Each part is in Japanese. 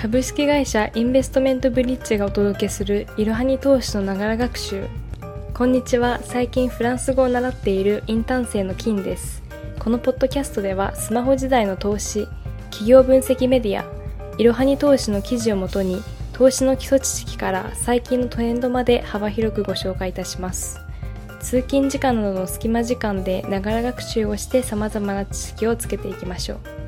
株式会社インベストメントブリッジがお届けするいろはに投資のながら学習。こんにちは。最近フランス語を習っているインターン生の金です。このポッドキャストではスマホ時代の投資企業分析メディアいろはに投資の記事をもとに投資の基礎知識から最近のトレンドまで幅広くご紹介いたします。通勤時間などの隙間時間でながら学習をして様々な知識をつけていきましょう。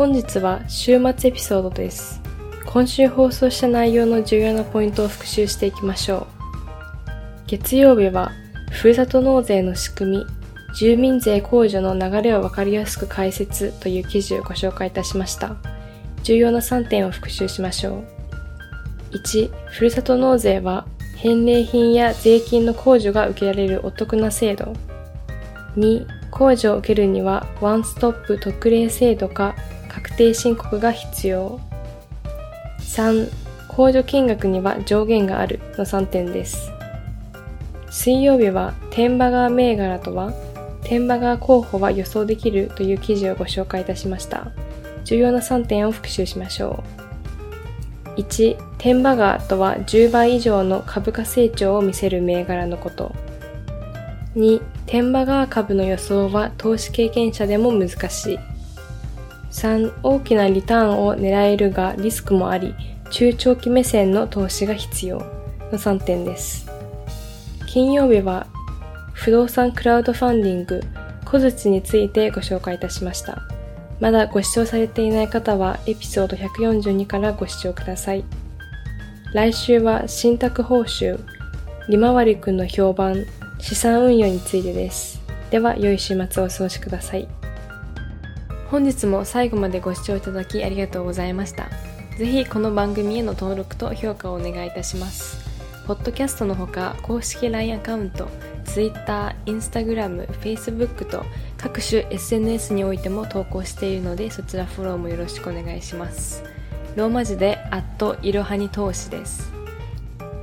本日は週末エピソードです。今週放送した内容の重要なポイントを復習していきましょう。月曜日はふるさと納税の仕組み住民税控除の流れをわかりやすく解説という記事をご紹介いたしました。重要な3点を復習しましょう。1ふるさと納税は返礼品や税金の控除が受けられるお得な制度。2、控除を受けるにはワンストップ特例制度か確定申告が必要。3、控除金額には上限があるの3点です。水曜日は天馬川銘柄とは天馬川候補は予想できるという記事をご紹介いたしました。重要な3点を復習しましょう。1、天馬川とは10倍以上の株価成長を見せる銘柄のこと。2、天馬川株の予想は投資経験者でも難しい。3、大きなリターンを狙えるがリスクもあり、中長期目線の投資が必要の3点です。金曜日は不動産クラウドファンディング小槌についてご紹介いたしました。まだご視聴されていない方はエピソード142からご視聴ください。来週は信託報酬、利回りくんの評判、資産運用についてです。では、良い週末をお過ごしください。本日も最後までご視聴いただきありがとうございました。ぜひこの番組への登録と評価をお願いいたします。ポッドキャストのほか公式 LINE アカウント、Twitter、Instagram、Facebook と各種 SNS においても投稿しているのでそちらフォローもよろしくお願いします。ローマ字でアットいろはに投資です。